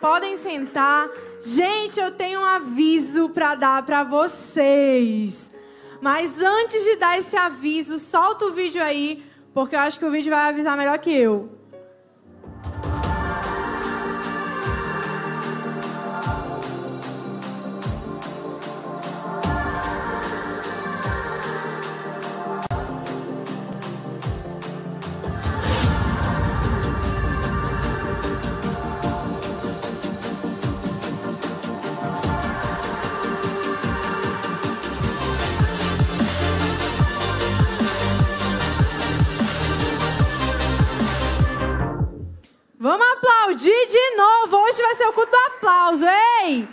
Podem sentar. Gente, eu tenho um aviso para dar para vocês. Mas antes de dar esse aviso, solta o vídeo aí, porque eu acho que o vídeo vai avisar melhor que eu. Ei!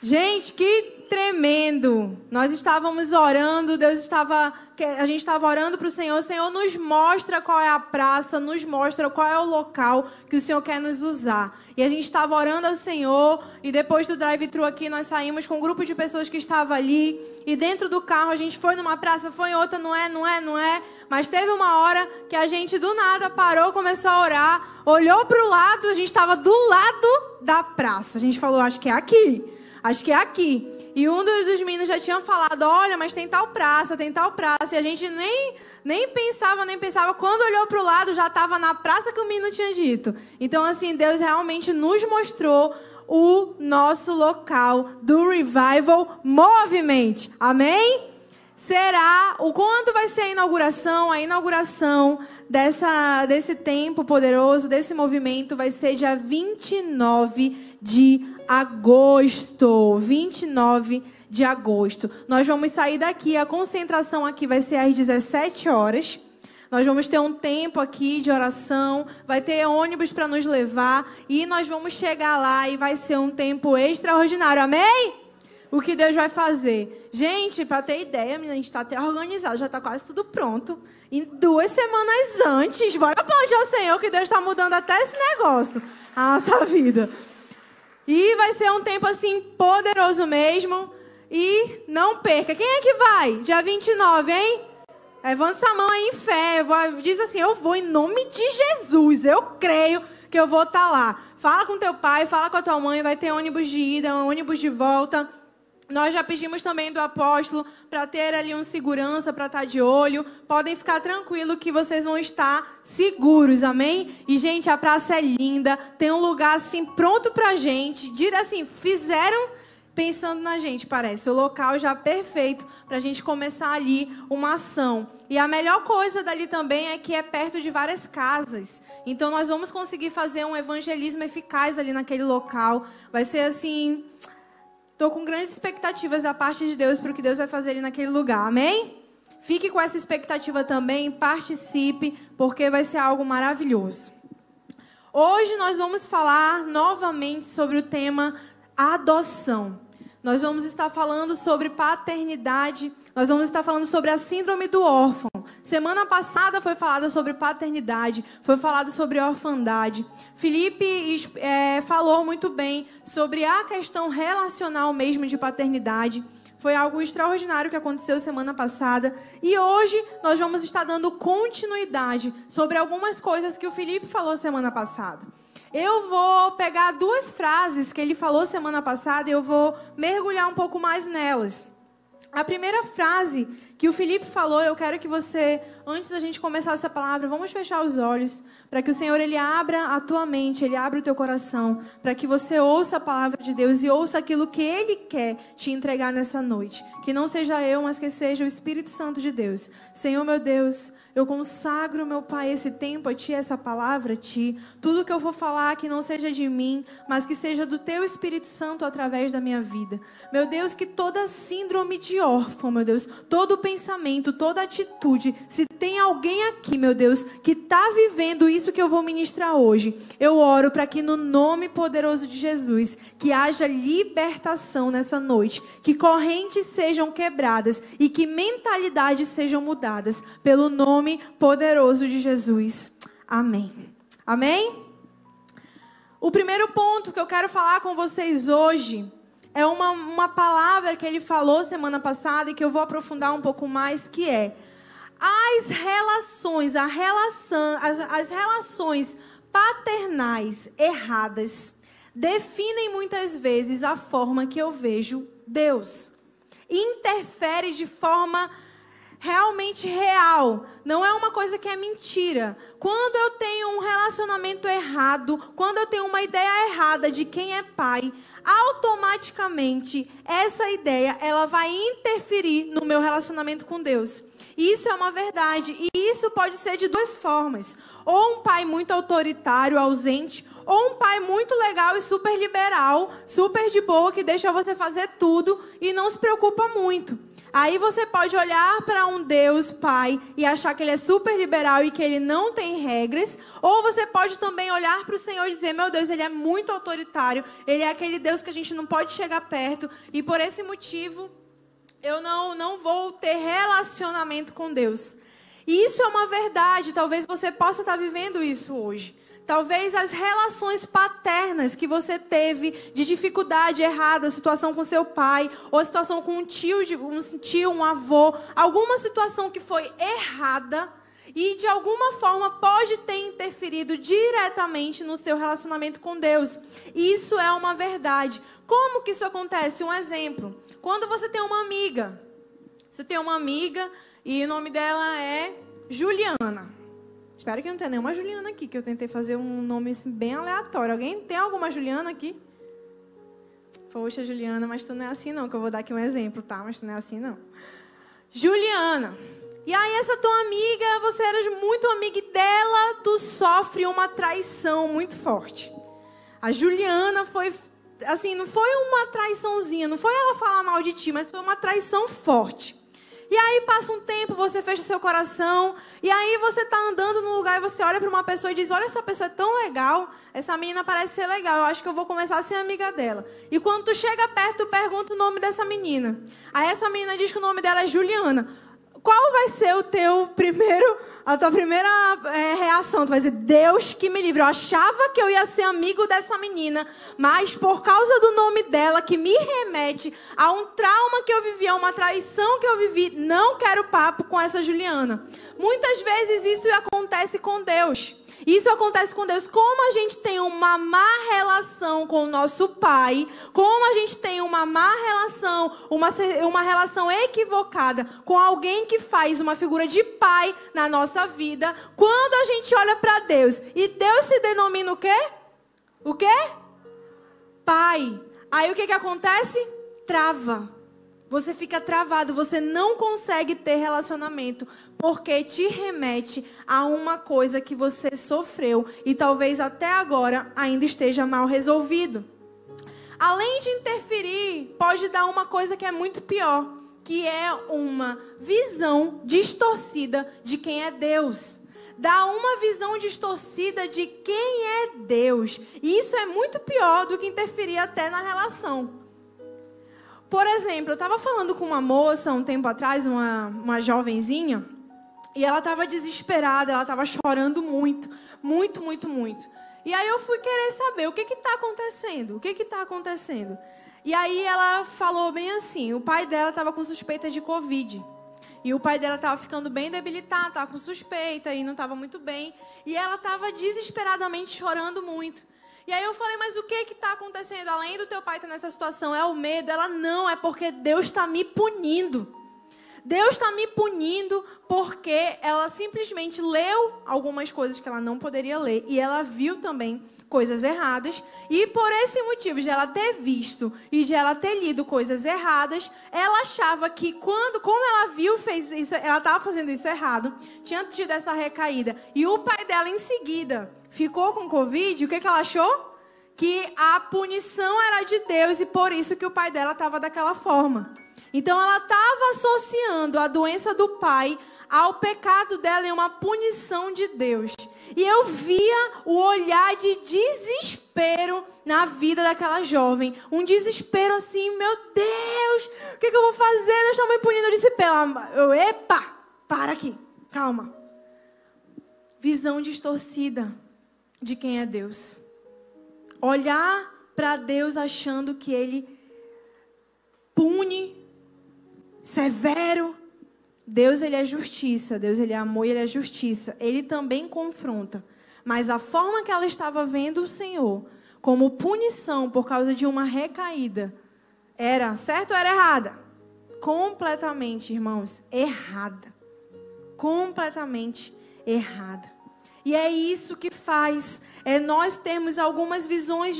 Gente, que tremendo. Nós estávamos orando, Deus estava. A gente estava orando para o Senhor. Senhor nos mostra qual é a praça, nos mostra qual é o local que o Senhor quer nos usar. E a gente estava orando ao Senhor. E depois do drive-thru aqui, nós saímos com um grupo de pessoas que estava ali. E dentro do carro, a gente foi numa praça, foi em outra, não é, não é, não é. Mas teve uma hora que a gente do nada parou, começou a orar, olhou para o lado, a gente estava do lado da praça. A gente falou, acho que é aqui, acho que é aqui. E um dos, meninos já tinha falado, olha, mas tem tal praça, tem tal praça. E a gente nem, nem pensava, nem pensava. Quando olhou para o lado, já estava na praça que o menino tinha dito. Então, assim, Deus realmente nos mostrou o nosso local do Revival Movement. Amém? será o quando vai ser a inauguração? A inauguração dessa, desse tempo poderoso, desse movimento, vai ser dia 29 de agosto. 29 de agosto. Nós vamos sair daqui, a concentração aqui vai ser às 17 horas. Nós vamos ter um tempo aqui de oração, vai ter ônibus para nos levar e nós vamos chegar lá e vai ser um tempo extraordinário. Amém? o que Deus vai fazer. Gente, para ter ideia, a gente está até organizado, já está quase tudo pronto. E duas semanas antes, bora aplaudir ao Senhor que Deus está mudando até esse negócio, a nossa vida. E vai ser um tempo assim poderoso mesmo. E não perca. Quem é que vai? Dia 29, hein? Levanta essa mão aí em fé. Diz assim: Eu vou em nome de Jesus. Eu creio que eu vou estar tá lá. Fala com teu pai, fala com a tua mãe. Vai ter ônibus de ida, ônibus de volta. Nós já pedimos também do apóstolo para ter ali um segurança para estar tá de olho. Podem ficar tranquilo que vocês vão estar seguros, amém? E gente, a praça é linda, tem um lugar assim pronto para gente. Dire assim, fizeram pensando na gente, parece o local já perfeito para a gente começar ali uma ação. E a melhor coisa dali também é que é perto de várias casas. Então nós vamos conseguir fazer um evangelismo eficaz ali naquele local. Vai ser assim Estou com grandes expectativas da parte de Deus para o que Deus vai fazer ali naquele lugar. Amém? Fique com essa expectativa também, participe, porque vai ser algo maravilhoso. Hoje nós vamos falar novamente sobre o tema adoção. Nós vamos estar falando sobre paternidade, nós vamos estar falando sobre a síndrome do órfão. Semana passada foi falada sobre paternidade, foi falado sobre orfandade. Felipe é, falou muito bem sobre a questão relacional mesmo de paternidade. Foi algo extraordinário que aconteceu semana passada. E hoje nós vamos estar dando continuidade sobre algumas coisas que o Felipe falou semana passada. Eu vou pegar duas frases que ele falou semana passada e eu vou mergulhar um pouco mais nelas. A primeira frase que o Felipe falou, eu quero que você, antes da gente começar essa palavra, vamos fechar os olhos, para que o Senhor ele abra a tua mente, ele abra o teu coração, para que você ouça a palavra de Deus e ouça aquilo que ele quer te entregar nessa noite. Que não seja eu, mas que seja o Espírito Santo de Deus. Senhor meu Deus, eu consagro, meu Pai, esse tempo a Ti, essa palavra a Ti. Tudo que eu vou falar que não seja de mim, mas que seja do Teu Espírito Santo através da minha vida. Meu Deus, que toda síndrome de órfão, meu Deus, todo pensamento, toda atitude, se tem alguém aqui, meu Deus, que está vivendo isso que eu vou ministrar hoje, eu oro para que no nome poderoso de Jesus, que haja libertação nessa noite, que correntes sejam quebradas e que mentalidades sejam mudadas pelo nome nome poderoso de Jesus. Amém. Amém? O primeiro ponto que eu quero falar com vocês hoje é uma, uma palavra que ele falou semana passada e que eu vou aprofundar um pouco mais, que é as relações, a relação, as, as relações paternais erradas definem muitas vezes a forma que eu vejo Deus. Interfere de forma realmente real, não é uma coisa que é mentira. Quando eu tenho um relacionamento errado, quando eu tenho uma ideia errada de quem é pai, automaticamente essa ideia ela vai interferir no meu relacionamento com Deus. Isso é uma verdade e isso pode ser de duas formas: ou um pai muito autoritário, ausente, ou um pai muito legal e super liberal, super de boa que deixa você fazer tudo e não se preocupa muito. Aí você pode olhar para um Deus Pai e achar que ele é super liberal e que ele não tem regras, ou você pode também olhar para o Senhor e dizer: "Meu Deus, ele é muito autoritário, ele é aquele Deus que a gente não pode chegar perto e por esse motivo eu não não vou ter relacionamento com Deus". E isso é uma verdade, talvez você possa estar vivendo isso hoje. Talvez as relações paternas que você teve de dificuldade errada, situação com seu pai, ou situação com um tio, um tio, um avô, alguma situação que foi errada e de alguma forma pode ter interferido diretamente no seu relacionamento com Deus. Isso é uma verdade. Como que isso acontece? Um exemplo. Quando você tem uma amiga, você tem uma amiga e o nome dela é Juliana. Espero que não tenha nenhuma Juliana aqui, que eu tentei fazer um nome assim, bem aleatório. Alguém tem alguma Juliana aqui? Poxa, Juliana, mas tu não é assim não, que eu vou dar aqui um exemplo, tá? Mas tu não é assim não. Juliana. E aí essa tua amiga, você era muito amiga dela, tu sofre uma traição muito forte. A Juliana foi assim, não foi uma traiçãozinha, não foi ela falar mal de ti, mas foi uma traição forte. E aí passa um tempo, você fecha seu coração, e aí você está andando no lugar e você olha para uma pessoa e diz: Olha, essa pessoa é tão legal, essa menina parece ser legal, eu acho que eu vou começar a ser amiga dela. E quando tu chega perto, tu pergunta o nome dessa menina. Aí essa menina diz que o nome dela é Juliana. Qual vai ser o teu primeiro a tua primeira é, reação, tu vai dizer, Deus que me livre. Eu achava que eu ia ser amigo dessa menina, mas por causa do nome dela, que me remete a um trauma que eu vivi, a uma traição que eu vivi, não quero papo com essa Juliana. Muitas vezes isso acontece com Deus. Isso acontece com Deus. Como a gente tem uma má relação com o nosso Pai, como a gente tem uma má relação, uma, uma relação equivocada com alguém que faz uma figura de pai na nossa vida, quando a gente olha para Deus e Deus se denomina o quê? O quê? Pai. Aí o que, que acontece? Trava. Você fica travado, você não consegue ter relacionamento, porque te remete a uma coisa que você sofreu e talvez até agora ainda esteja mal resolvido. Além de interferir, pode dar uma coisa que é muito pior, que é uma visão distorcida de quem é Deus. Dá uma visão distorcida de quem é Deus. E isso é muito pior do que interferir até na relação. Por exemplo, eu estava falando com uma moça um tempo atrás, uma, uma jovenzinha, e ela estava desesperada, ela estava chorando muito, muito, muito, muito. E aí eu fui querer saber o que está acontecendo, o que está acontecendo. E aí ela falou bem assim, o pai dela estava com suspeita de Covid. E o pai dela estava ficando bem debilitado, estava com suspeita e não estava muito bem. E ela estava desesperadamente chorando muito. E aí eu falei, mas o que está acontecendo? Além do teu pai estar tá nessa situação, é o medo? Ela, não, é porque Deus está me punindo. Deus está me punindo porque ela simplesmente leu algumas coisas que ela não poderia ler e ela viu também coisas erradas e por esse motivo de ela ter visto e de ela ter lido coisas erradas, ela achava que quando, como ela viu, fez isso, ela estava fazendo isso errado, tinha tido essa recaída e o pai dela em seguida ficou com Covid, o que, que ela achou? Que a punição era de Deus e por isso que o pai dela estava daquela forma. Então ela estava associando a doença do pai ao pecado dela em uma punição de Deus. E eu via o olhar de desespero na vida daquela jovem. Um desespero assim, meu Deus, o que, que eu vou fazer? Deus está me punindo. Eu disse, pela... eu, epa, para aqui, calma. Visão distorcida de quem é Deus. Olhar para Deus achando que Ele pune, severo. Deus ele é justiça, Deus ele é amor e ele é justiça. Ele também confronta. Mas a forma que ela estava vendo o Senhor como punição por causa de uma recaída era certo ou era errada? Completamente, irmãos, errada. Completamente errada. E é isso que faz é nós termos algumas visões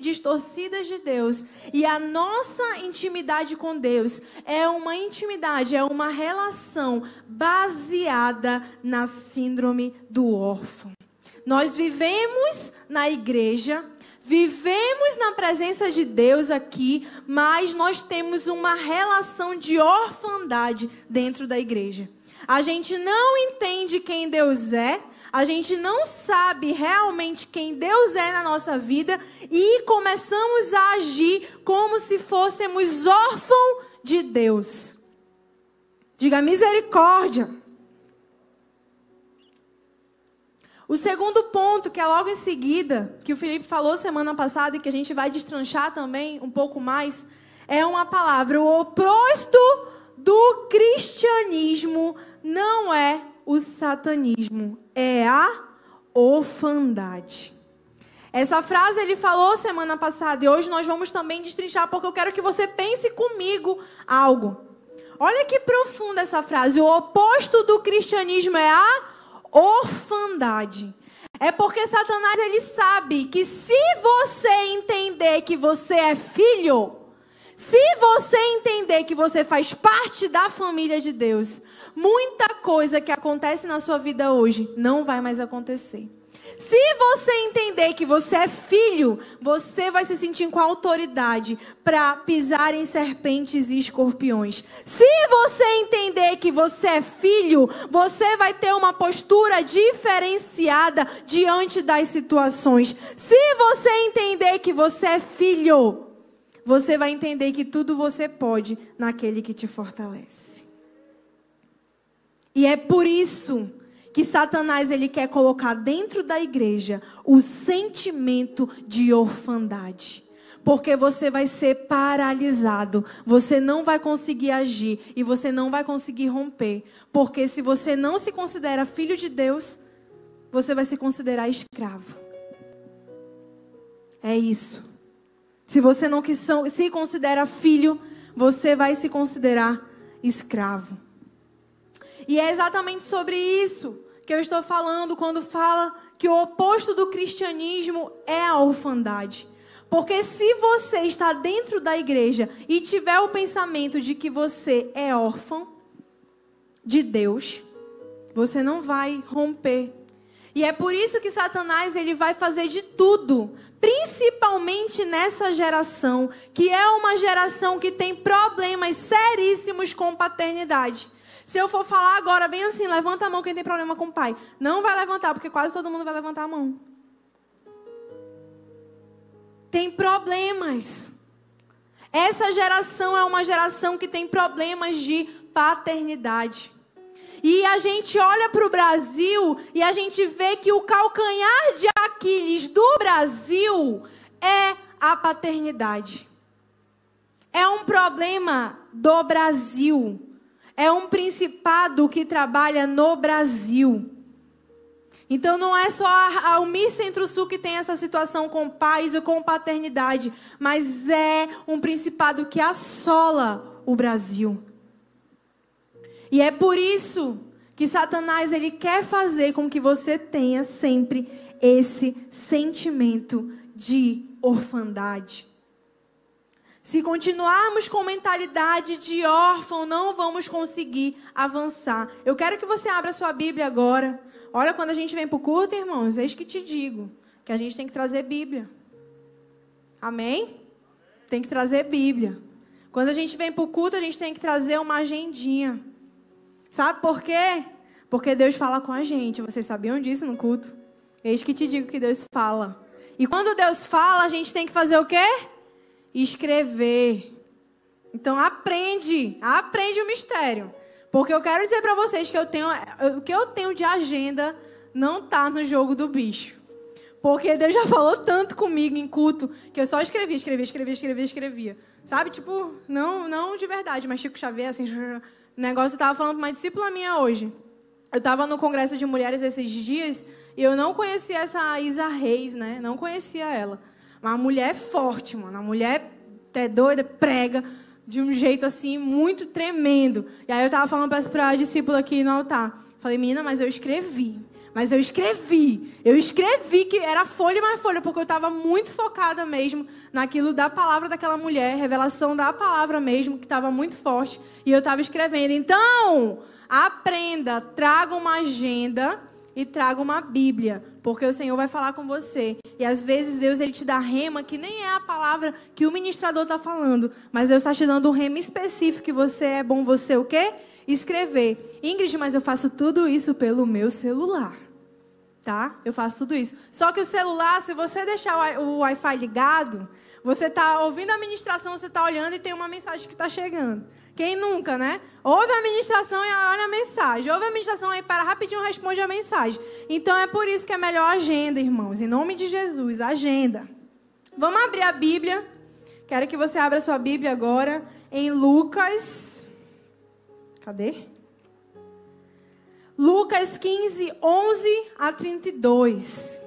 distorcidas de Deus. E a nossa intimidade com Deus é uma intimidade, é uma relação baseada na síndrome do órfão. Nós vivemos na igreja, vivemos na presença de Deus aqui, mas nós temos uma relação de orfandade dentro da igreja. A gente não entende quem Deus é, a gente não sabe realmente quem Deus é na nossa vida e começamos a agir como se fôssemos órfãos de Deus. Diga misericórdia. O segundo ponto, que é logo em seguida, que o Felipe falou semana passada e que a gente vai destranchar também um pouco mais, é uma palavra. O oposto do cristianismo não é o satanismo, é a orfandade. Essa frase ele falou semana passada e hoje nós vamos também destrinchar porque eu quero que você pense comigo algo. Olha que profunda essa frase. O oposto do cristianismo é a orfandade. É porque Satanás ele sabe que se você entender que você é filho, se você entender que você faz parte da família de Deus, muita coisa que acontece na sua vida hoje não vai mais acontecer. Se você entender que você é filho, você vai se sentir com autoridade para pisar em serpentes e escorpiões. Se você entender que você é filho, você vai ter uma postura diferenciada diante das situações. Se você entender que você é filho, você vai entender que tudo você pode naquele que te fortalece. E é por isso que Satanás ele quer colocar dentro da igreja o sentimento de orfandade. Porque você vai ser paralisado, você não vai conseguir agir e você não vai conseguir romper. Porque se você não se considera filho de Deus, você vai se considerar escravo. É isso. Se você não se considera filho, você vai se considerar escravo. E é exatamente sobre isso que eu estou falando quando fala que o oposto do cristianismo é a orfandade. Porque se você está dentro da igreja e tiver o pensamento de que você é órfão de Deus, você não vai romper. E é por isso que Satanás ele vai fazer de tudo, principalmente nessa geração, que é uma geração que tem problemas seríssimos com paternidade. Se eu for falar agora, bem assim, levanta a mão quem tem problema com o pai. Não vai levantar, porque quase todo mundo vai levantar a mão. Tem problemas. Essa geração é uma geração que tem problemas de paternidade. E a gente olha para o Brasil e a gente vê que o calcanhar de Aquiles do Brasil é a paternidade. É um problema do Brasil é um principado que trabalha no Brasil. Então não é só a Almir Centro-Sul que tem essa situação com pais ou com paternidade, mas é um principado que assola o Brasil. E é por isso que Satanás ele quer fazer com que você tenha sempre esse sentimento de orfandade. Se continuarmos com mentalidade de órfão, não vamos conseguir avançar. Eu quero que você abra sua Bíblia agora. Olha, quando a gente vem para o culto, irmãos, eis que te digo que a gente tem que trazer Bíblia. Amém? Tem que trazer Bíblia. Quando a gente vem para o culto, a gente tem que trazer uma agendinha. Sabe por quê? Porque Deus fala com a gente. Vocês sabiam disso no culto? Eis que te digo que Deus fala. E quando Deus fala, a gente tem que fazer o quê? escrever. Então aprende, aprende o mistério. Porque eu quero dizer para vocês que eu tenho, o que eu tenho de agenda não está no jogo do bicho. Porque Deus já falou tanto comigo em culto que eu só escrevia, escrevia, escrevia, escrevia, escrevia. Sabe? Tipo, não, não de verdade, mas Chico Xavier, assim, negócio eu tava falando para uma discípula minha hoje. Eu estava no congresso de mulheres esses dias e eu não conhecia essa Isa Reis, né? Não conhecia ela. Uma mulher forte, mano. Uma mulher até doida, prega de um jeito assim muito tremendo. E aí eu tava falando para a discípula aqui no altar. Falei, menina, mas eu escrevi. Mas eu escrevi. Eu escrevi que era folha mais folha, porque eu estava muito focada mesmo naquilo da palavra daquela mulher, revelação da palavra mesmo, que estava muito forte. E eu estava escrevendo. Então, aprenda, traga uma agenda e traga uma Bíblia, porque o Senhor vai falar com você. E às vezes Deus ele te dá rema que nem é a palavra que o ministrador está falando, mas Deus está te dando um rema específico que você é bom você o quê? Escrever. Ingrid, mas eu faço tudo isso pelo meu celular. Tá? Eu faço tudo isso. Só que o celular, se você deixar o Wi-Fi ligado, você está ouvindo a ministração, você está olhando e tem uma mensagem que está chegando. Quem nunca, né? Ouve a ministração e olha a mensagem. Ouve a ministração e para rapidinho responde a mensagem. Então é por isso que é melhor agenda, irmãos. Em nome de Jesus, agenda. Vamos abrir a Bíblia. Quero que você abra sua Bíblia agora em Lucas Cadê? Lucas 15, 11 a 32.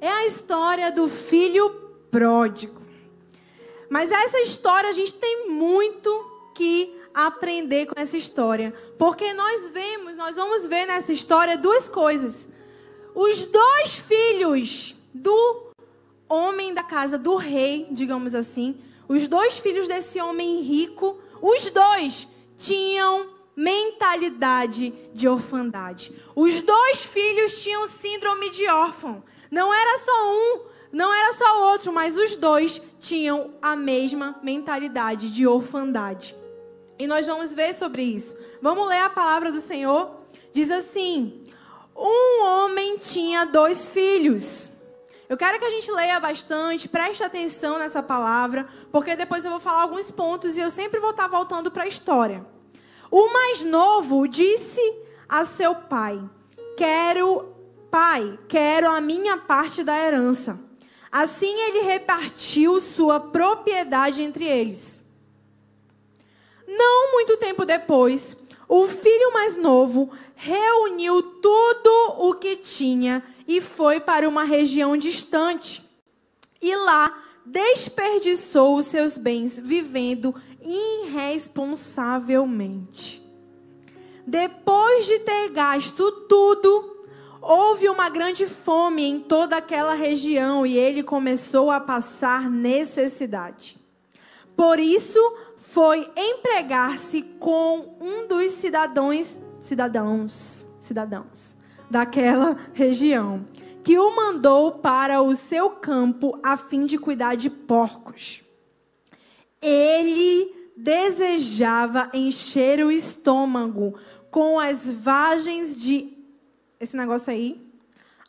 É a história do filho pródigo. Mas essa história a gente tem muito que aprender com essa história. Porque nós vemos, nós vamos ver nessa história duas coisas. Os dois filhos do homem da casa do rei, digamos assim, os dois filhos desse homem rico, os dois tinham mentalidade de orfandade. Os dois filhos tinham síndrome de órfão. Não era só um, não era só o outro, mas os dois tinham a mesma mentalidade de orfandade. E nós vamos ver sobre isso. Vamos ler a palavra do Senhor. Diz assim: Um homem tinha dois filhos. Eu quero que a gente leia bastante, preste atenção nessa palavra, porque depois eu vou falar alguns pontos e eu sempre vou estar voltando para a história. O mais novo disse a seu pai: Quero, pai, quero a minha parte da herança. Assim ele repartiu sua propriedade entre eles. Não muito tempo depois, o filho mais novo reuniu tudo o que tinha e foi para uma região distante. E lá desperdiçou os seus bens vivendo irresponsavelmente. Depois de ter gasto tudo, houve uma grande fome em toda aquela região e ele começou a passar necessidade. Por isso, foi empregar-se com um dos cidadãos, cidadãos, cidadãos daquela região, que o mandou para o seu campo a fim de cuidar de porcos. Ele desejava encher o estômago com as vagens de esse negócio aí,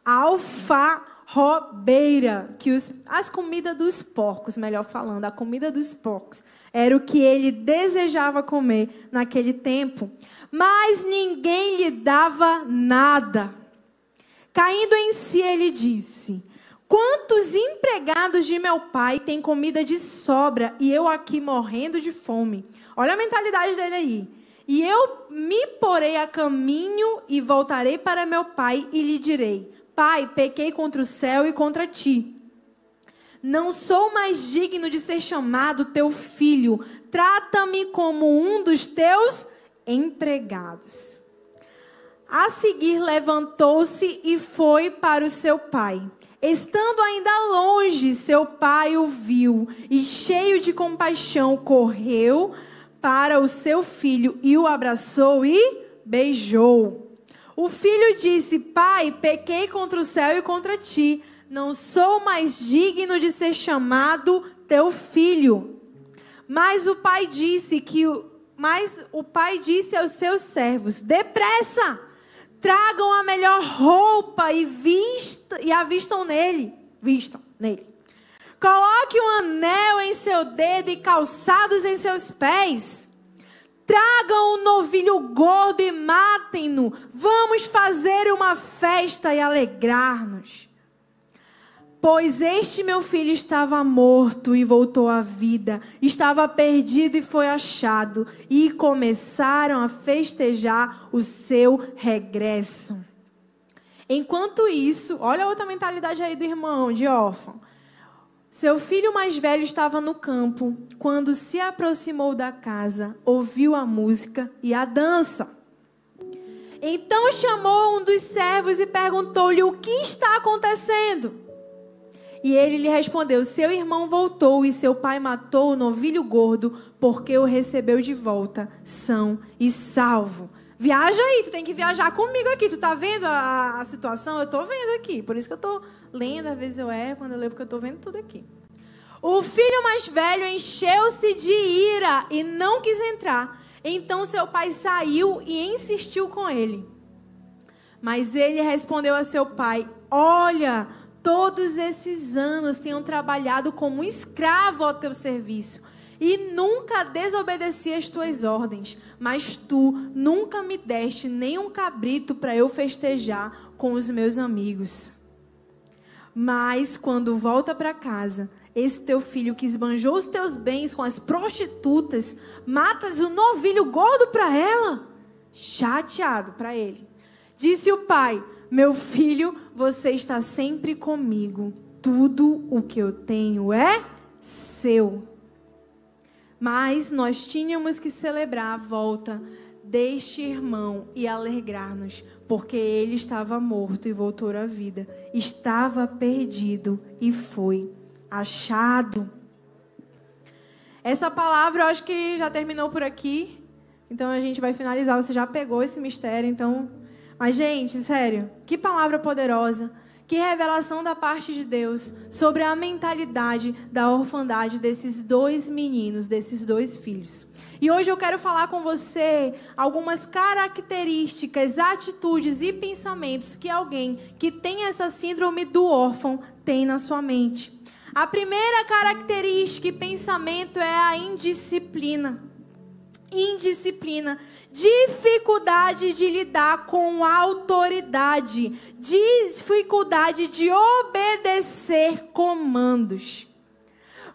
alfarrobeira, que os, as comidas dos porcos, melhor falando, a comida dos porcos, era o que ele desejava comer naquele tempo, mas ninguém lhe dava nada. Caindo em si, ele disse: Quantos empregados de meu pai têm comida de sobra e eu aqui morrendo de fome? Olha a mentalidade dele aí. E eu me porei a caminho e voltarei para meu pai e lhe direi: Pai, pequei contra o céu e contra ti. Não sou mais digno de ser chamado teu filho. Trata-me como um dos teus empregados. A seguir levantou-se e foi para o seu pai. Estando ainda longe, seu pai o viu e, cheio de compaixão, correu para o seu filho e o abraçou e beijou. O filho disse: Pai, pequei contra o céu e contra ti. Não sou mais digno de ser chamado teu filho. Mas o pai disse que mas o pai disse aos seus servos: Depressa! Tragam a melhor roupa e, vista, e vistam nele. Vistam nele. Coloque um anel em seu dedo e calçados em seus pés. Tragam um novilho gordo e matem-no. Vamos fazer uma festa e alegrar-nos. Pois este meu filho estava morto e voltou à vida, estava perdido e foi achado, e começaram a festejar o seu regresso. Enquanto isso, olha a outra mentalidade aí do irmão, de órfão. Seu filho mais velho estava no campo quando se aproximou da casa, ouviu a música e a dança. Então chamou um dos servos e perguntou-lhe o que está acontecendo. E ele lhe respondeu: Seu irmão voltou e seu pai matou o novilho gordo, porque o recebeu de volta, são e salvo. Viaja aí, tu tem que viajar comigo aqui. Tu tá vendo a, a situação? Eu tô vendo aqui. Por isso que eu tô lendo, às vezes eu erro quando eu leio, porque eu tô vendo tudo aqui. O filho mais velho encheu-se de ira e não quis entrar. Então seu pai saiu e insistiu com ele. Mas ele respondeu a seu pai: Olha, todos esses anos tenho trabalhado como escravo ao teu serviço e nunca desobedeci as tuas ordens, mas tu nunca me deste nem um cabrito para eu festejar com os meus amigos. Mas quando volta para casa, esse teu filho que esbanjou os teus bens com as prostitutas, matas o novilho gordo para ela? Chateado para ele. Disse o pai: Meu filho, você está sempre comigo. Tudo o que eu tenho é seu. Mas nós tínhamos que celebrar a volta deste irmão e alegrar-nos, porque ele estava morto e voltou à vida, estava perdido e foi achado. Essa palavra eu acho que já terminou por aqui. Então a gente vai finalizar. Você já pegou esse mistério, então. Mas, gente, sério, que palavra poderosa. Que revelação da parte de Deus sobre a mentalidade da orfandade desses dois meninos, desses dois filhos. E hoje eu quero falar com você algumas características, atitudes e pensamentos que alguém que tem essa síndrome do órfão tem na sua mente. A primeira característica e pensamento é a indisciplina. Indisciplina, dificuldade de lidar com autoridade, dificuldade de obedecer comandos.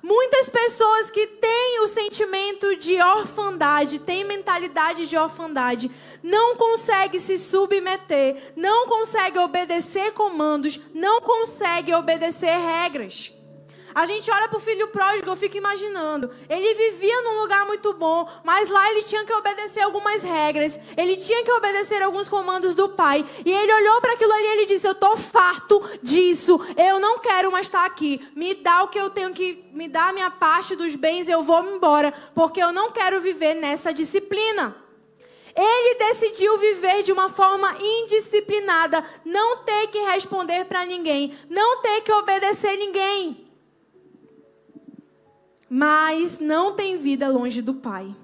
Muitas pessoas que têm o sentimento de orfandade, têm mentalidade de orfandade, não conseguem se submeter, não conseguem obedecer comandos, não conseguem obedecer regras. A gente olha para o filho pródigo, eu fico imaginando. Ele vivia num lugar muito bom, mas lá ele tinha que obedecer algumas regras. Ele tinha que obedecer alguns comandos do pai. E ele olhou para aquilo ali e ele disse: Eu estou farto disso. Eu não quero mais estar aqui. Me dá o que eu tenho que. Me dá a minha parte dos bens, eu vou embora. Porque eu não quero viver nessa disciplina. Ele decidiu viver de uma forma indisciplinada, não ter que responder para ninguém, não ter que obedecer ninguém mas não tem vida longe do Pai.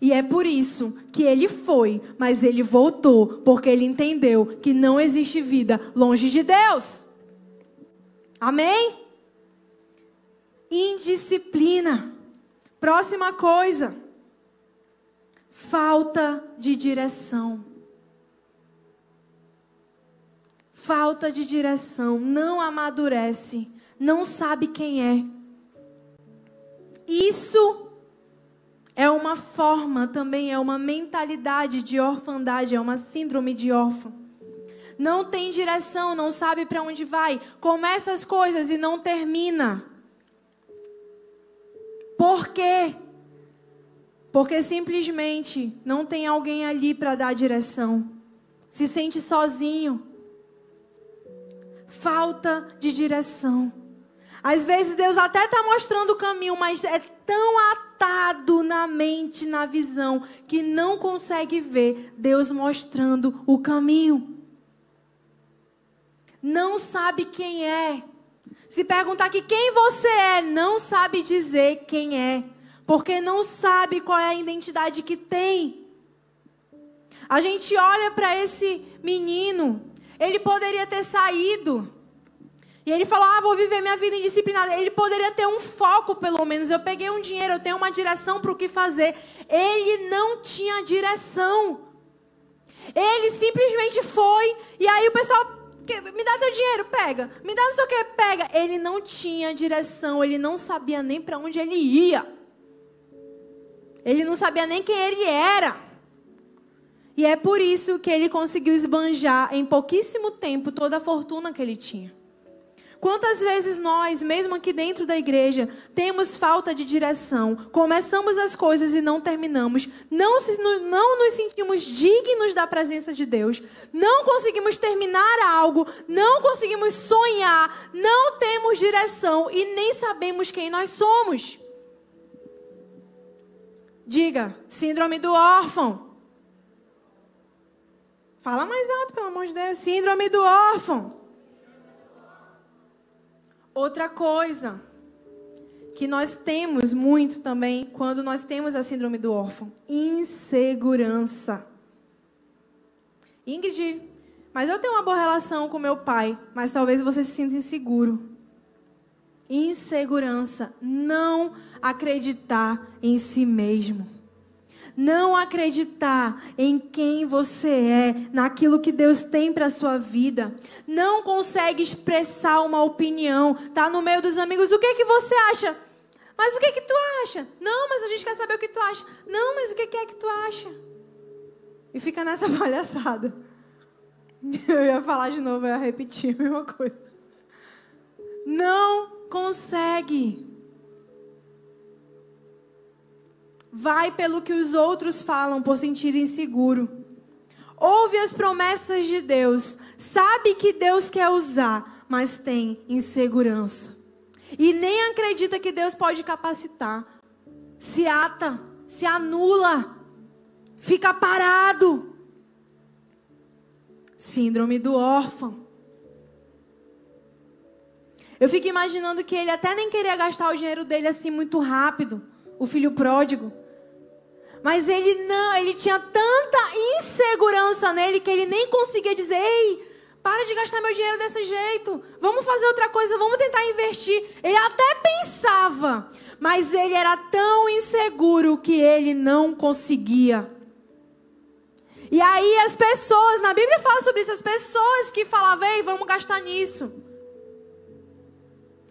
E é por isso que ele foi, mas ele voltou, porque ele entendeu que não existe vida longe de Deus. Amém? Indisciplina. Próxima coisa. Falta de direção. Falta de direção. Não amadurece. Não sabe quem é. Isso é uma forma, também é uma mentalidade de orfandade, é uma síndrome de órfão. Não tem direção, não sabe para onde vai, começa as coisas e não termina. Por quê? Porque simplesmente não tem alguém ali para dar direção. Se sente sozinho. Falta de direção. Às vezes Deus até está mostrando o caminho, mas é tão atado na mente, na visão, que não consegue ver Deus mostrando o caminho. Não sabe quem é. Se perguntar aqui quem você é, não sabe dizer quem é, porque não sabe qual é a identidade que tem. A gente olha para esse menino, ele poderia ter saído e ele falou: Ah, vou viver minha vida indisciplinada. Ele poderia ter um foco, pelo menos. Eu peguei um dinheiro, eu tenho uma direção para o que fazer. Ele não tinha direção. Ele simplesmente foi. E aí o pessoal me dá teu dinheiro, pega. Me dá não sei o que, pega. Ele não tinha direção, ele não sabia nem para onde ele ia. Ele não sabia nem quem ele era. E é por isso que ele conseguiu esbanjar em pouquíssimo tempo toda a fortuna que ele tinha. Quantas vezes nós, mesmo aqui dentro da igreja, temos falta de direção, começamos as coisas e não terminamos, não, se, não nos sentimos dignos da presença de Deus, não conseguimos terminar algo, não conseguimos sonhar, não temos direção e nem sabemos quem nós somos. Diga, síndrome do órfão. Fala mais alto, pelo amor de Deus. Síndrome do órfão. Outra coisa que nós temos muito também quando nós temos a síndrome do órfão: insegurança. Ingrid, mas eu tenho uma boa relação com meu pai, mas talvez você se sinta inseguro. Insegurança, não acreditar em si mesmo não acreditar em quem você é, naquilo que Deus tem para sua vida, não consegue expressar uma opinião, tá no meio dos amigos, o que que você acha? Mas o que que tu acha? Não, mas a gente quer saber o que tu acha. Não, mas o que que é que tu acha? E fica nessa palhaçada. Eu ia falar de novo, eu ia repetir a mesma coisa. Não consegue. Vai pelo que os outros falam por sentir inseguro. Ouve as promessas de Deus. Sabe que Deus quer usar, mas tem insegurança. E nem acredita que Deus pode capacitar. Se ata, se anula, fica parado. Síndrome do órfão. Eu fico imaginando que ele até nem queria gastar o dinheiro dele assim muito rápido, o filho pródigo. Mas ele não, ele tinha tanta insegurança nele que ele nem conseguia dizer: "Ei, para de gastar meu dinheiro desse jeito. Vamos fazer outra coisa, vamos tentar investir". Ele até pensava, mas ele era tão inseguro que ele não conseguia. E aí as pessoas, na Bíblia fala sobre isso, as pessoas que falavam: "Ei, vamos gastar nisso".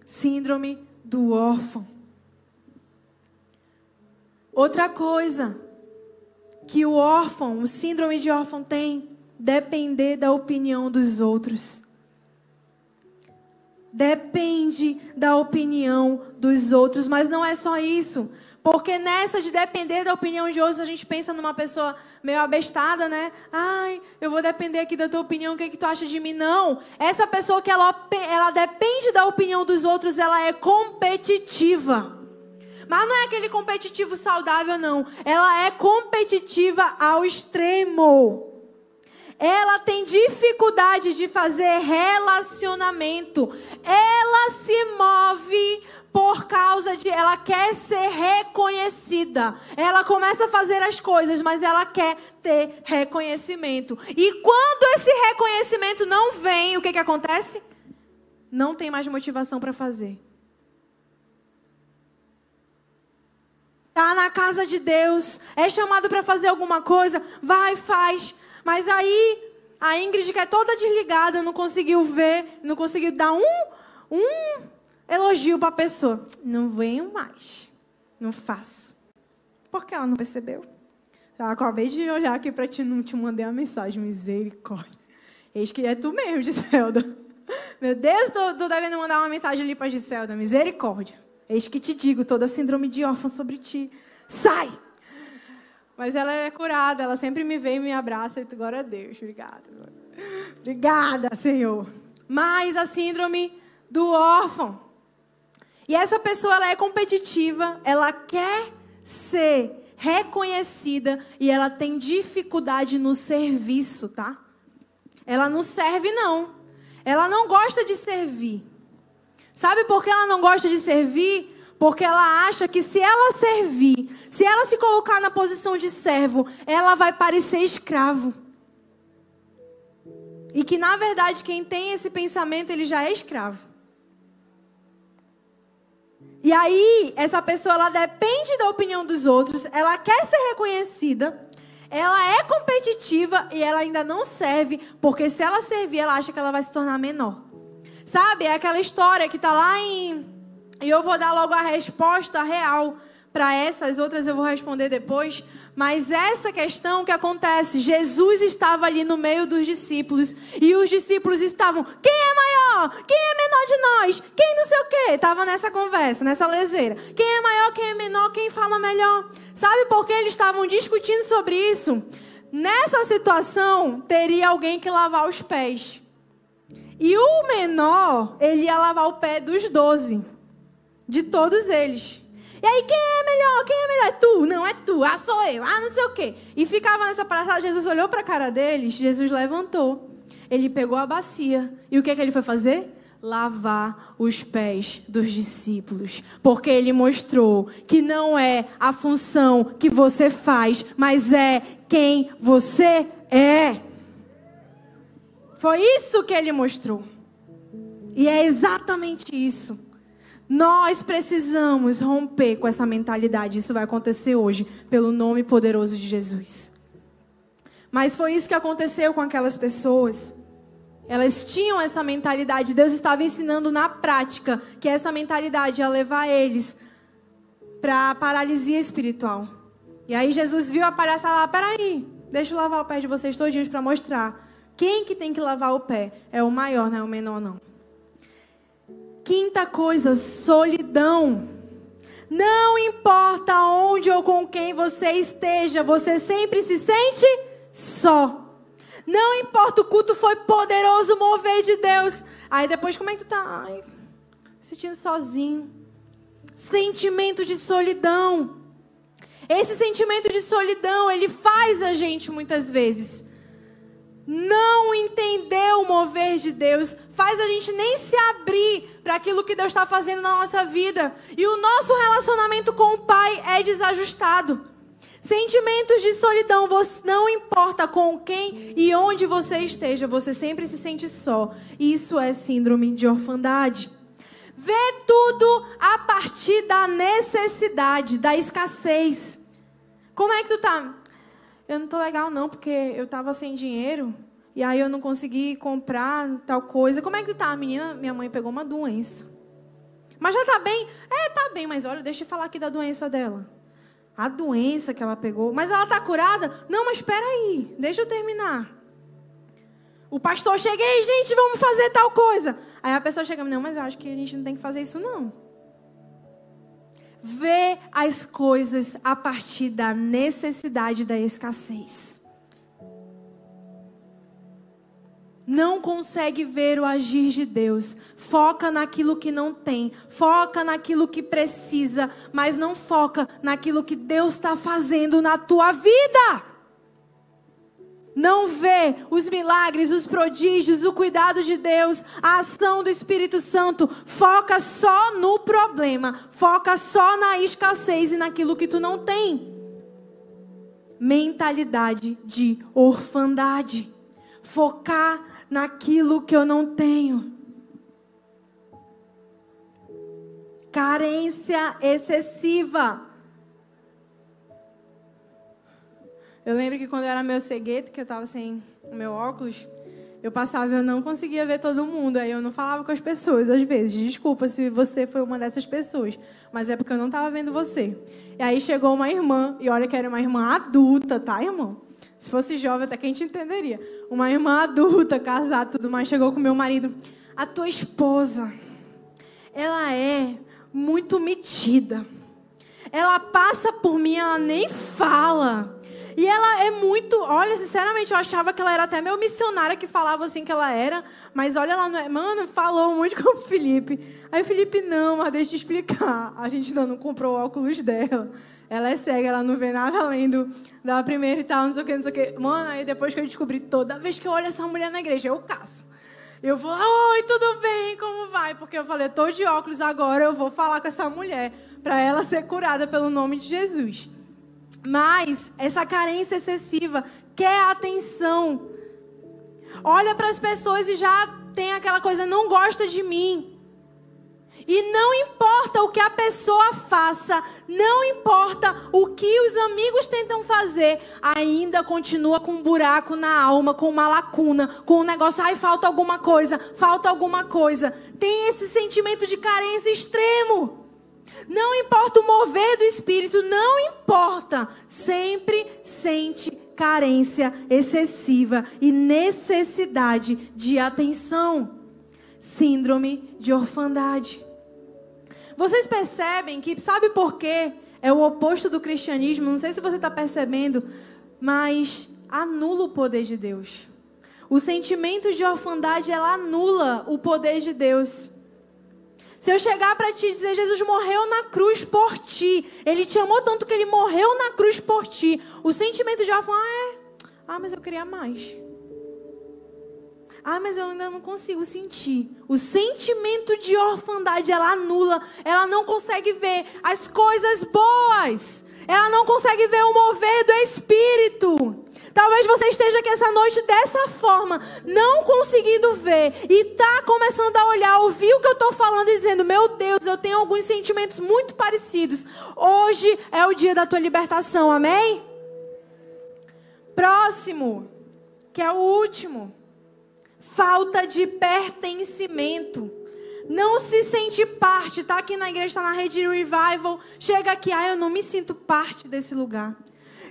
Síndrome do órfão. Outra coisa que o órfão, o síndrome de órfão tem, depender da opinião dos outros. Depende da opinião dos outros, mas não é só isso. Porque nessa de depender da opinião de outros, a gente pensa numa pessoa meio abestada, né? Ai, eu vou depender aqui da tua opinião, o que, é que tu acha de mim? Não. Essa pessoa que ela, ela depende da opinião dos outros, ela é competitiva. Mas não é aquele competitivo saudável, não. Ela é competitiva ao extremo. Ela tem dificuldade de fazer relacionamento. Ela se move por causa de ela quer ser reconhecida. Ela começa a fazer as coisas, mas ela quer ter reconhecimento. E quando esse reconhecimento não vem, o que que acontece? Não tem mais motivação para fazer. Tá na casa de Deus, é chamado para fazer alguma coisa, vai, faz. Mas aí a Ingrid, que é toda desligada, não conseguiu ver, não conseguiu dar um, um elogio para a pessoa. Não venho mais, não faço. Por que ela não percebeu? Eu acabei de olhar aqui para ti, não te mandei a mensagem, misericórdia. Eis que é tu mesmo, Giselda. Meu Deus, tô, tô devendo mandar uma mensagem ali para Giselda, misericórdia. Eis que te digo, toda síndrome de órfão sobre ti. Sai! Mas ela é curada, ela sempre me vem e me abraça. E glória a Deus, obrigada. Obrigada, Senhor. Mas a síndrome do órfão. E essa pessoa ela é competitiva, ela quer ser reconhecida e ela tem dificuldade no serviço, tá? Ela não serve não. Ela não gosta de servir. Sabe por que ela não gosta de servir? Porque ela acha que se ela servir, se ela se colocar na posição de servo, ela vai parecer escravo. E que na verdade quem tem esse pensamento, ele já é escravo. E aí, essa pessoa ela depende da opinião dos outros, ela quer ser reconhecida, Ela é competitiva e ela ainda não serve, porque se ela servir, ela acha que ela vai se tornar menor. Sabe? É aquela história que está lá em. E eu vou dar logo a resposta real para essas outras, eu vou responder depois. Mas essa questão que acontece, Jesus estava ali no meio dos discípulos e os discípulos estavam: quem é maior? Quem é menor de nós? Quem não sei o quê? Estava nessa conversa, nessa leseira. Quem é maior? Quem é menor? Quem fala melhor? Sabe por que eles estavam discutindo sobre isso? Nessa situação, teria alguém que lavar os pés. E o menor, ele ia lavar o pé dos doze, de todos eles. E aí, quem é melhor? Quem é melhor? É tu? Não, é tu. Ah, sou eu. Ah, não sei o quê. E ficava nessa palhaçada. Jesus olhou para a cara deles. Jesus levantou. Ele pegou a bacia. E o que, é que ele foi fazer? Lavar os pés dos discípulos. Porque ele mostrou que não é a função que você faz, mas é quem você é. Foi isso que ele mostrou. E é exatamente isso. Nós precisamos romper com essa mentalidade. Isso vai acontecer hoje, pelo nome poderoso de Jesus. Mas foi isso que aconteceu com aquelas pessoas. Elas tinham essa mentalidade. Deus estava ensinando na prática que essa mentalidade ia levar eles para a paralisia espiritual. E aí Jesus viu a palhaçada lá, peraí, deixa eu lavar o pé de vocês todinhos para mostrar. Quem que tem que lavar o pé? É o maior, não é o menor, não. Quinta coisa, solidão. Não importa onde ou com quem você esteja, você sempre se sente só. Não importa, o culto foi poderoso, mover de Deus. Aí depois, como é que tu tá? Ai, sentindo sozinho. Sentimento de solidão. Esse sentimento de solidão, ele faz a gente muitas vezes não entender o mover de Deus, faz a gente nem se abrir para aquilo que Deus está fazendo na nossa vida. E o nosso relacionamento com o Pai é desajustado. Sentimentos de solidão, não importa com quem e onde você esteja, você sempre se sente só. Isso é síndrome de orfandade. Vê tudo a partir da necessidade, da escassez. Como é que tu tá? Eu não tô legal não, porque eu tava sem dinheiro e aí eu não consegui comprar tal coisa. Como é que tu tá, menina? Minha mãe pegou uma doença. Mas já tá bem? É, tá bem, mas olha, deixa eu falar aqui da doença dela. A doença que ela pegou. Mas ela tá curada? Não, mas espera aí, deixa eu terminar. O pastor chega, ei, gente, vamos fazer tal coisa. Aí a pessoa chega, não, mas eu acho que a gente não tem que fazer isso não. Vê as coisas a partir da necessidade da escassez. Não consegue ver o agir de Deus. Foca naquilo que não tem. Foca naquilo que precisa. Mas não foca naquilo que Deus está fazendo na tua vida não vê os milagres, os prodígios, o cuidado de Deus, a ação do Espírito Santo, foca só no problema, foca só na escassez e naquilo que tu não tem. Mentalidade de orfandade. Focar naquilo que eu não tenho. Carência excessiva. Eu lembro que quando eu era meu ceguete, que eu estava sem o meu óculos, eu passava e eu não conseguia ver todo mundo. Aí eu não falava com as pessoas, às vezes. Desculpa se você foi uma dessas pessoas. Mas é porque eu não estava vendo você. E aí chegou uma irmã, e olha que era uma irmã adulta, tá, irmão? Se fosse jovem, até que a gente entenderia. Uma irmã adulta, casada tudo mais, chegou com meu marido. A tua esposa, ela é muito metida. Ela passa por mim, ela nem fala. E ela é muito. Olha, sinceramente, eu achava que ela era até meu missionária que falava assim que ela era. Mas olha, ela não é. Mano, falou muito com o Felipe. Aí o Felipe, não, mas deixa eu te explicar. A gente ainda não comprou o óculos dela. Ela é cega, ela não vê nada além do, da primeira e tal, não sei o que, não sei o que. Mano, aí depois que eu descobri, toda vez que eu olho essa mulher na igreja, eu caço. Eu vou lá, oi, tudo bem? Como vai? Porque eu falei, eu tô de óculos agora, eu vou falar com essa mulher para ela ser curada pelo nome de Jesus. Mas essa carência excessiva quer atenção. Olha para as pessoas e já tem aquela coisa, não gosta de mim. E não importa o que a pessoa faça, não importa o que os amigos tentam fazer, ainda continua com um buraco na alma, com uma lacuna, com um negócio, ai, falta alguma coisa, falta alguma coisa. Tem esse sentimento de carência extremo. Não importa o mover do espírito, não importa. Sempre sente carência excessiva e necessidade de atenção. Síndrome de orfandade. Vocês percebem que, sabe por quê? É o oposto do cristianismo. Não sei se você está percebendo, mas anula o poder de Deus. O sentimento de orfandade, ela anula o poder de Deus. Se eu chegar para ti e dizer, Jesus morreu na cruz por ti, ele te amou tanto que ele morreu na cruz por ti, o sentimento de órfão, ah, é, ah, mas eu queria mais. Ah, mas eu ainda não consigo sentir. O sentimento de orfandade, ela anula, ela não consegue ver as coisas boas. Ela não consegue ver o mover do Espírito. Talvez você esteja aqui essa noite dessa forma, não conseguindo ver e tá começando a olhar, ouvir o que eu estou falando e dizendo: Meu Deus, eu tenho alguns sentimentos muito parecidos. Hoje é o dia da tua libertação, amém? Próximo, que é o último falta de pertencimento. Não se sente parte, tá aqui na igreja, está na rede revival, chega aqui, ah, eu não me sinto parte desse lugar.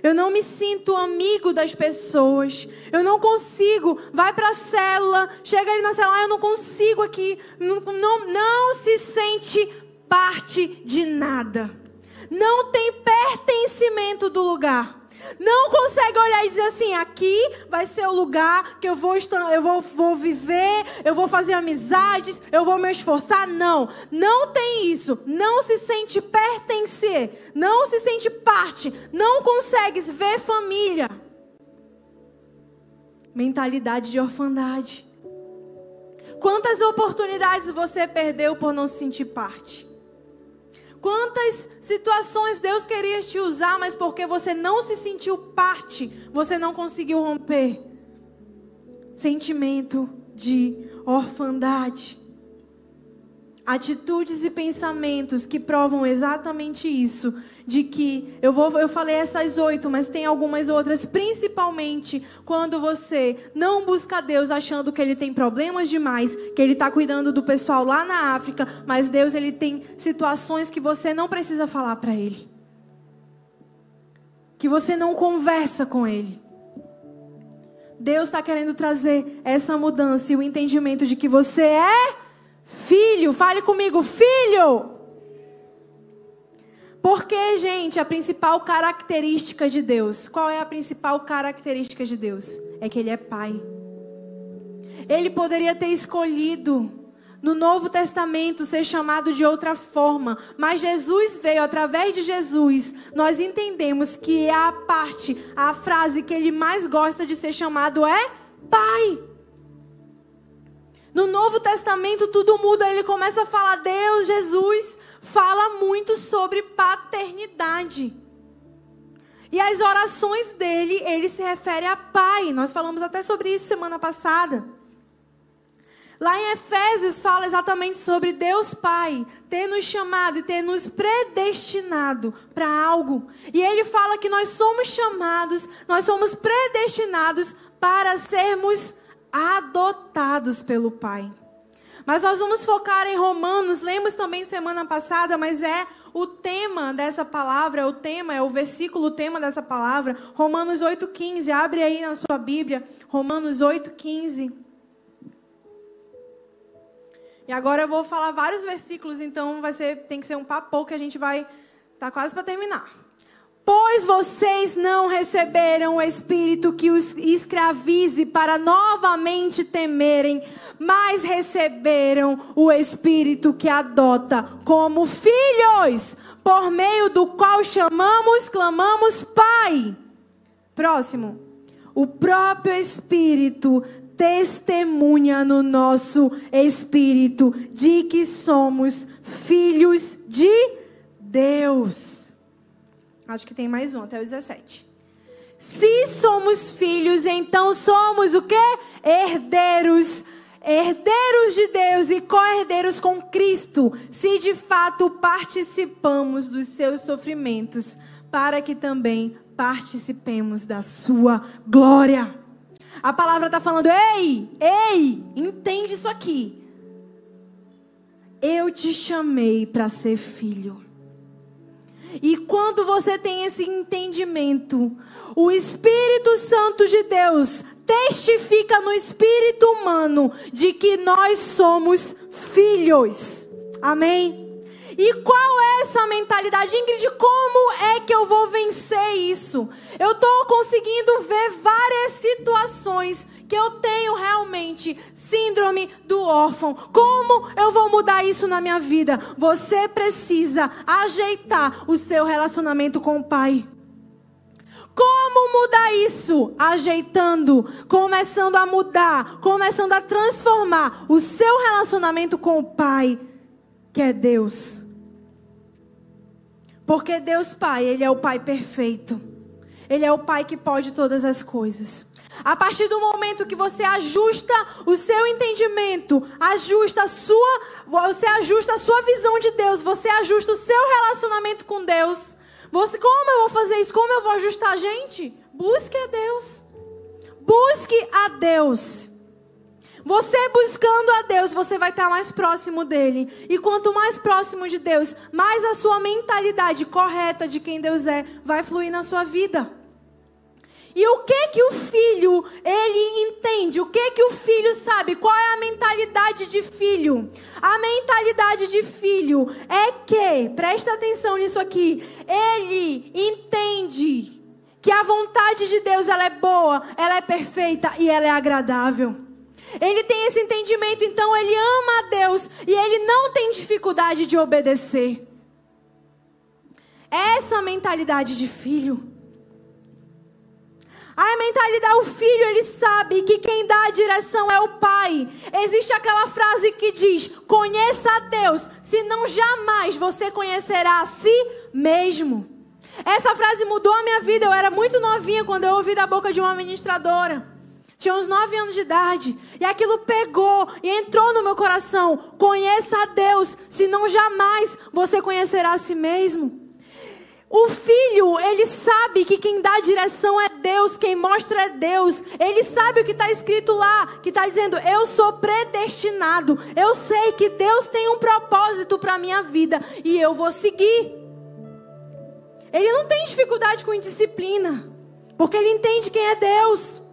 Eu não me sinto amigo das pessoas. Eu não consigo. Vai para a célula, chega ali na célula, ah, eu não consigo aqui. Não, não, não se sente parte de nada. Não tem pertencimento do lugar. Não consegue olhar e dizer assim: aqui vai ser o lugar que eu vou, eu vou, vou viver, eu vou fazer amizades, eu vou me esforçar. Não, não tem isso. Não se sente pertencer, não se sente parte, não consegue ver família. Mentalidade de orfandade. Quantas oportunidades você perdeu por não se sentir parte? Quantas situações Deus queria te usar, mas porque você não se sentiu parte, você não conseguiu romper. Sentimento de orfandade atitudes e pensamentos que provam exatamente isso, de que eu vou, eu falei essas oito, mas tem algumas outras, principalmente quando você não busca Deus achando que Ele tem problemas demais, que Ele está cuidando do pessoal lá na África, mas Deus ele tem situações que você não precisa falar para Ele, que você não conversa com Ele. Deus está querendo trazer essa mudança e o entendimento de que você é Filho, fale comigo, filho. Porque, gente, a principal característica de Deus, qual é a principal característica de Deus? É que Ele é Pai. Ele poderia ter escolhido no Novo Testamento ser chamado de outra forma, mas Jesus veio através de Jesus. Nós entendemos que a parte, a frase que ele mais gosta de ser chamado é Pai. No Novo Testamento tudo muda, ele começa a falar, Deus, Jesus, fala muito sobre paternidade. E as orações dele, ele se refere a pai. Nós falamos até sobre isso semana passada. Lá em Efésios fala exatamente sobre Deus Pai ter nos chamado e ter nos predestinado para algo. E ele fala que nós somos chamados, nós somos predestinados para sermos adotados pelo Pai. Mas nós vamos focar em Romanos, lemos também semana passada, mas é o tema dessa palavra, é o tema, é o versículo, o tema dessa palavra, Romanos 8,15. Abre aí na sua Bíblia, Romanos 8,15. E agora eu vou falar vários versículos, então vai ser, tem que ser um papo que a gente vai. Tá quase para terminar. Pois vocês não receberam o espírito que os escravize para novamente temerem, mas receberam o espírito que adota como filhos, por meio do qual chamamos, clamamos Pai. Próximo. O próprio Espírito testemunha no nosso espírito de que somos filhos de Deus. Acho que tem mais um, até o 17. Se somos filhos, então somos o quê? Herdeiros. herdeiros de Deus e co-herdeiros com Cristo, se de fato participamos dos seus sofrimentos, para que também participemos da sua glória. A palavra está falando: ei, ei, entende isso aqui. Eu te chamei para ser filho. E quando você tem esse entendimento, o Espírito Santo de Deus testifica no espírito humano de que nós somos filhos. Amém? E qual é essa mentalidade? Ingrid, como é vou vencer isso? Eu estou conseguindo ver várias situações que eu tenho realmente síndrome do órfão. Como eu vou mudar isso na minha vida? Você precisa ajeitar o seu relacionamento com o Pai. Como mudar isso? Ajeitando, começando a mudar, começando a transformar o seu relacionamento com o Pai, que é Deus. Porque Deus Pai, Ele é o Pai perfeito. Ele é o Pai que pode todas as coisas. A partir do momento que você ajusta o seu entendimento, ajusta a sua, você ajusta a sua visão de Deus, você ajusta o seu relacionamento com Deus. Você, como eu vou fazer isso? Como eu vou ajustar a gente? Busque a Deus. Busque a Deus. Você buscando a Deus, você vai estar mais próximo dele. E quanto mais próximo de Deus, mais a sua mentalidade correta de quem Deus é vai fluir na sua vida. E o que que o filho ele entende? O que que o filho sabe? Qual é a mentalidade de filho? A mentalidade de filho é que, presta atenção nisso aqui, ele entende que a vontade de Deus ela é boa, ela é perfeita e ela é agradável. Ele tem esse entendimento, então ele ama a Deus e ele não tem dificuldade de obedecer. Essa mentalidade de filho. A mentalidade, o filho, ele sabe que quem dá a direção é o pai. Existe aquela frase que diz: Conheça a Deus, senão jamais você conhecerá a si mesmo. Essa frase mudou a minha vida. Eu era muito novinha quando eu ouvi da boca de uma ministradora. Tinha uns nove anos de idade. E aquilo pegou e entrou no meu coração. Conheça a Deus, senão jamais você conhecerá a si mesmo. O filho, ele sabe que quem dá direção é Deus, quem mostra é Deus. Ele sabe o que está escrito lá, que está dizendo: Eu sou predestinado. Eu sei que Deus tem um propósito para minha vida e eu vou seguir. Ele não tem dificuldade com indisciplina, porque ele entende quem é Deus.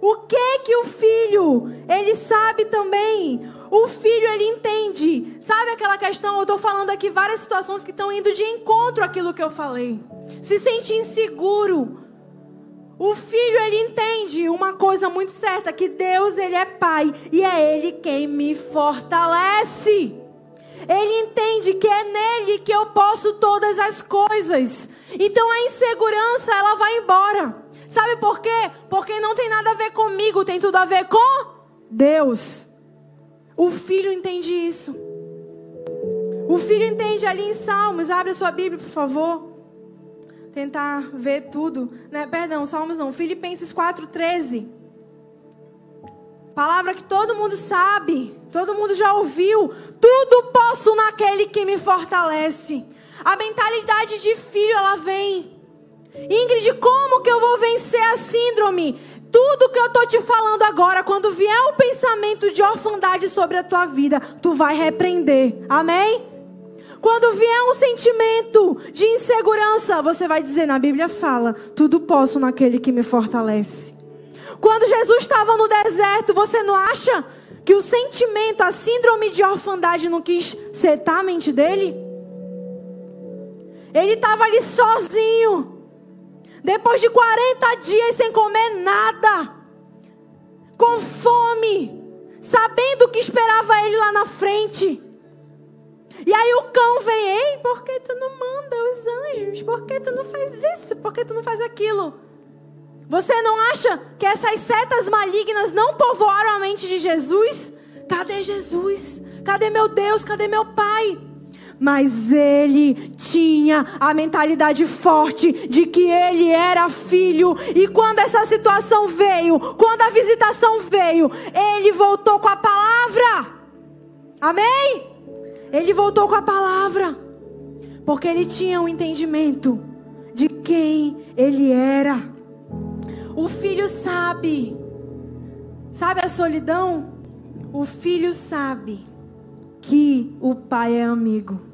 O que que o filho, ele sabe também. O filho, ele entende. Sabe aquela questão, eu estou falando aqui várias situações que estão indo de encontro àquilo que eu falei. Se sente inseguro. O filho, ele entende uma coisa muito certa, que Deus, ele é pai. E é ele quem me fortalece. Ele entende que é nele que eu posso todas as coisas. Então a insegurança, ela vai embora. Sabe por quê? Porque não tem nada a ver comigo, tem tudo a ver com Deus. O filho entende isso. O filho entende ali em Salmos. Abre a sua Bíblia, por favor. Tentar ver tudo. Né? Perdão, Salmos não. Filipenses 4,13. Palavra que todo mundo sabe. Todo mundo já ouviu. Tudo posso naquele que me fortalece. A mentalidade de filho, ela vem. Ingrid, como que eu vou vencer a síndrome? Tudo que eu tô te falando agora, quando vier o pensamento de orfandade sobre a tua vida, tu vai repreender. Amém? Quando vier um sentimento de insegurança, você vai dizer, na Bíblia fala, tudo posso naquele que me fortalece. Quando Jesus estava no deserto, você não acha que o sentimento, a síndrome de orfandade não quis setar a mente dele? Ele estava ali sozinho. Depois de 40 dias sem comer nada, com fome, sabendo o que esperava ele lá na frente. E aí o cão vem, ei, por que tu não manda os anjos? Por que tu não faz isso? Por que tu não faz aquilo? Você não acha que essas setas malignas não povoaram a mente de Jesus? Cadê Jesus? Cadê meu Deus? Cadê meu Pai? Mas ele tinha a mentalidade forte de que ele era filho. E quando essa situação veio, quando a visitação veio, ele voltou com a palavra. Amém? Ele voltou com a palavra, porque ele tinha o um entendimento de quem ele era. O filho sabe, sabe a solidão? O filho sabe que o pai é amigo.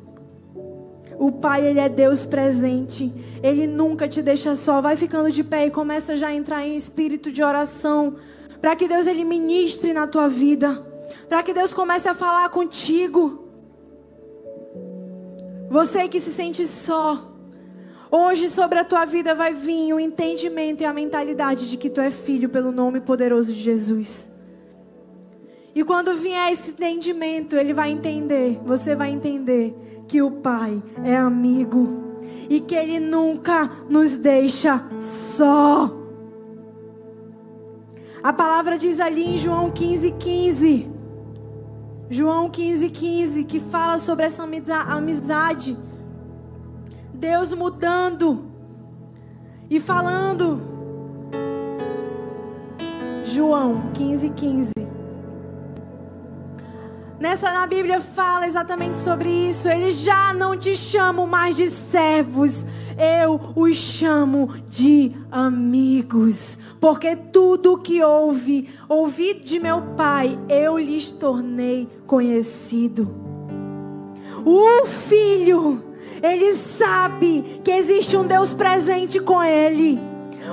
O pai, ele é Deus presente. Ele nunca te deixa só. Vai ficando de pé e começa já a entrar em espírito de oração, para que Deus ele ministre na tua vida, para que Deus comece a falar contigo. Você que se sente só, hoje sobre a tua vida vai vir o entendimento e a mentalidade de que tu é filho pelo nome poderoso de Jesus. Quando vier esse entendimento, ele vai entender, você vai entender que o Pai é amigo e que ele nunca nos deixa só. A palavra diz ali em João 15, 15. João 15, 15, que fala sobre essa amizade. Deus mudando e falando. João 15, 15. Nessa na Bíblia fala exatamente sobre isso. Ele já não te chamo mais de servos, eu os chamo de amigos, porque tudo que ouvi, ouvi de meu Pai, eu lhes tornei conhecido. O filho, ele sabe que existe um Deus presente com ele.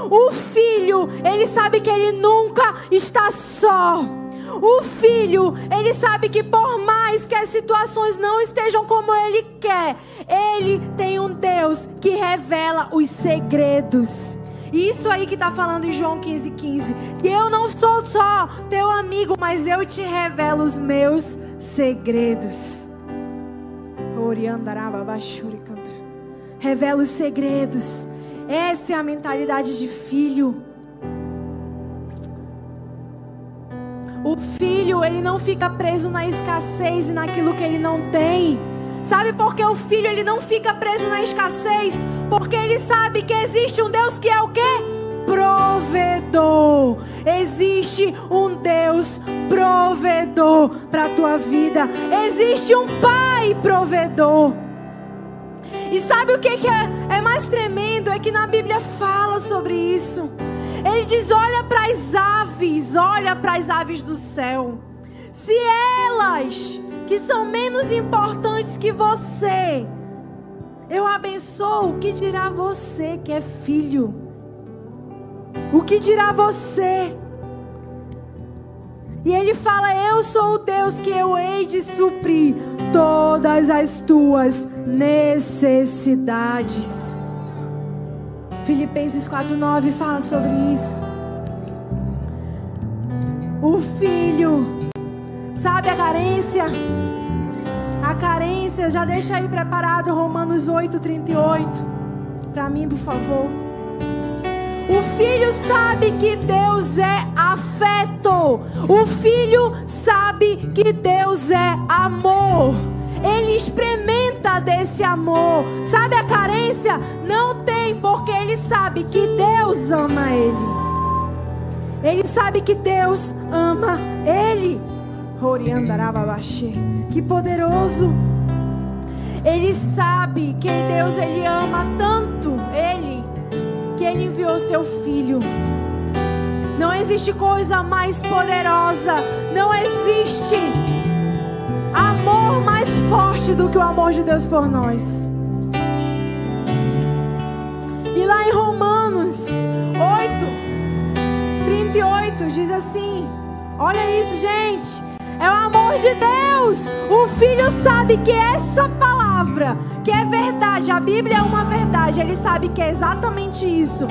O filho, ele sabe que ele nunca está só. O filho, ele sabe que por mais que as situações não estejam como ele quer, ele tem um Deus que revela os segredos. Isso aí que está falando em João 15, 15. Que eu não sou só teu amigo, mas eu te revelo os meus segredos. Revela os segredos. Essa é a mentalidade de filho. O filho, ele não fica preso na escassez e naquilo que ele não tem. Sabe por que o filho ele não fica preso na escassez? Porque ele sabe que existe um Deus que é o quê? Provedor. Existe um Deus provedor para a tua vida. Existe um Pai provedor. E sabe o que, que é, é mais tremendo? É que na Bíblia fala sobre isso. Ele diz: olha para as aves, olha para as aves do céu. Se elas, que são menos importantes que você, eu abençoo, o que dirá você que é filho? O que dirá você? E ele fala: Eu sou o Deus que eu hei de suprir todas as tuas necessidades. Filipenses 4:9 fala sobre isso. O filho, sabe a carência? A carência, já deixa aí preparado Romanos 8:38 para mim, por favor. O filho sabe que Deus é afeto. O filho sabe que Deus é amor ele experimenta desse amor. Sabe a carência? Não tem, porque ele sabe que Deus ama ele. Ele sabe que Deus ama ele. Que poderoso. Ele sabe que Deus ele ama tanto ele que ele enviou seu filho. Não existe coisa mais poderosa, não existe amor mais forte do que o amor de Deus por nós. E lá em Romanos 8, 38 diz assim: Olha isso, gente. É o amor de Deus. O filho sabe que essa palavra, que é verdade, a Bíblia é uma verdade, ele sabe que é exatamente isso.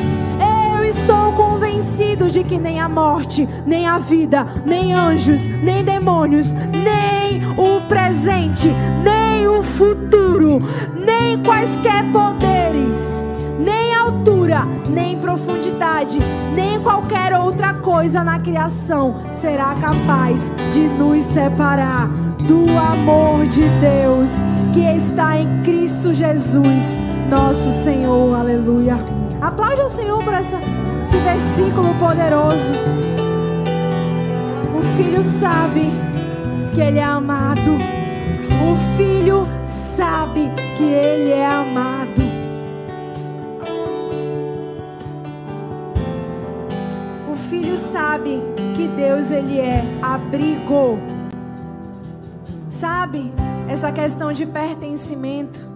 Eu estou convencido de que nem a morte, nem a vida, nem anjos, nem demônios, nem o presente, nem o futuro, nem quaisquer poderes, nem altura, nem profundidade, nem qualquer outra coisa na criação será capaz de nos separar do amor de Deus que está em Cristo Jesus, nosso Senhor. Aleluia. Aplaude ao Senhor por essa, esse versículo poderoso. O filho sabe que ele é amado. O filho sabe que ele é amado. O filho sabe que Deus ele é abrigo. Sabe essa questão de pertencimento?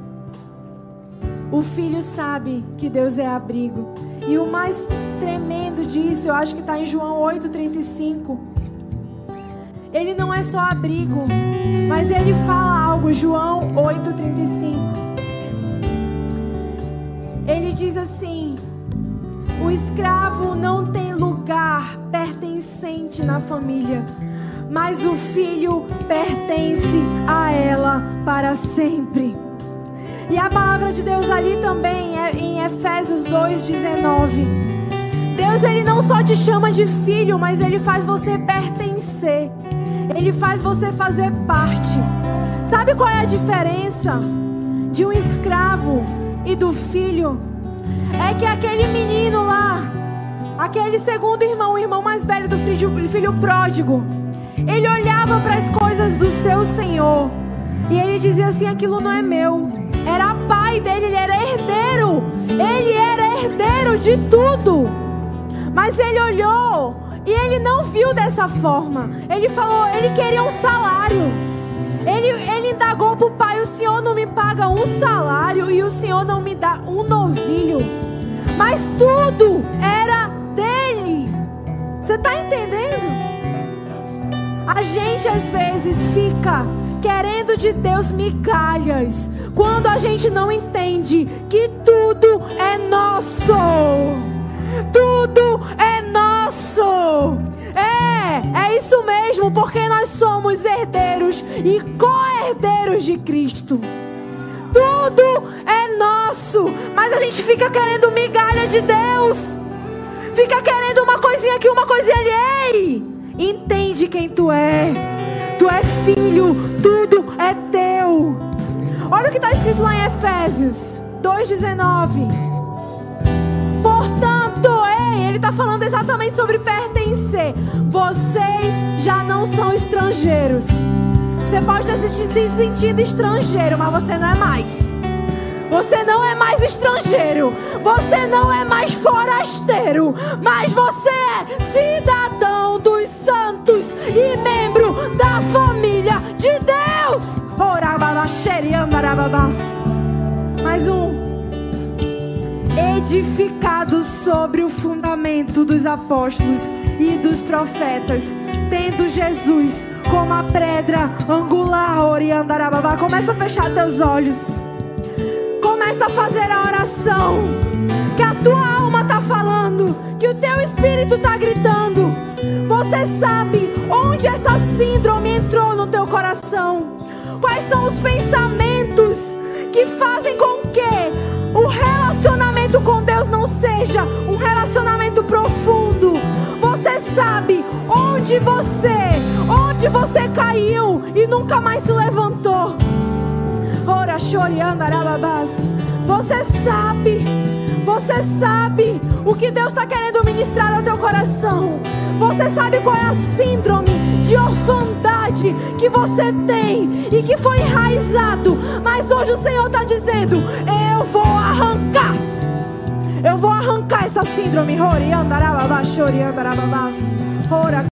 O filho sabe que Deus é abrigo. E o mais tremendo disso, eu acho que está em João 8,35. Ele não é só abrigo, mas ele fala algo, João 8,35. Ele diz assim: o escravo não tem lugar pertencente na família, mas o filho pertence a ela para sempre. E a palavra de Deus ali também é em Efésios 2:19. Deus ele não só te chama de filho, mas ele faz você pertencer. Ele faz você fazer parte. Sabe qual é a diferença de um escravo e do filho? É que aquele menino lá, aquele segundo irmão, o irmão mais velho do filho, filho pródigo, ele olhava para as coisas do seu senhor e ele dizia assim: aquilo não é meu. Era pai dele, ele era herdeiro. Ele era herdeiro de tudo. Mas ele olhou e ele não viu dessa forma. Ele falou, ele queria um salário. Ele, ele indagou para o pai: o senhor não me paga um salário e o senhor não me dá um novilho. Mas tudo era dele. Você está entendendo? A gente às vezes fica querendo de Deus migalhas, quando a gente não entende que tudo é nosso. Tudo é nosso. É, é isso mesmo, porque nós somos herdeiros e co-herdeiros de Cristo. Tudo é nosso, mas a gente fica querendo migalha de Deus. Fica querendo uma coisinha aqui, uma coisinha ali. Ei, entende quem tu é Tu é filho, tudo é teu. Olha o que está escrito lá em Efésios 2,19. Ele está falando exatamente sobre pertencer. Vocês já não são estrangeiros. Você pode ter se sentido estrangeiro, mas você não é mais. Você não é mais estrangeiro. Você não é mais forasteiro. Mas você é cidadão dos santos e membro da família de Deus. Mais um. Edificado sobre o fundamento dos apóstolos e dos profetas, tendo Jesus como a pedra angular, Oriandarababá. Começa a fechar teus olhos. Começa a fazer a oração. Que a tua alma está falando. Que o teu espírito está gritando. Você sabe onde essa síndrome entrou no teu coração. Quais são os pensamentos que fazem com que o relacionamento com Deus não seja um relacionamento profundo. Você sabe onde você, onde você caiu e nunca mais se levantou. Ora. Você sabe, você sabe o que Deus está querendo ministrar ao teu coração. Você sabe qual é a síndrome de orfandade que você tem e que foi enraizado. Mas hoje o Senhor está dizendo: Eu vou arrancar. Eu vou arrancar essa síndrome.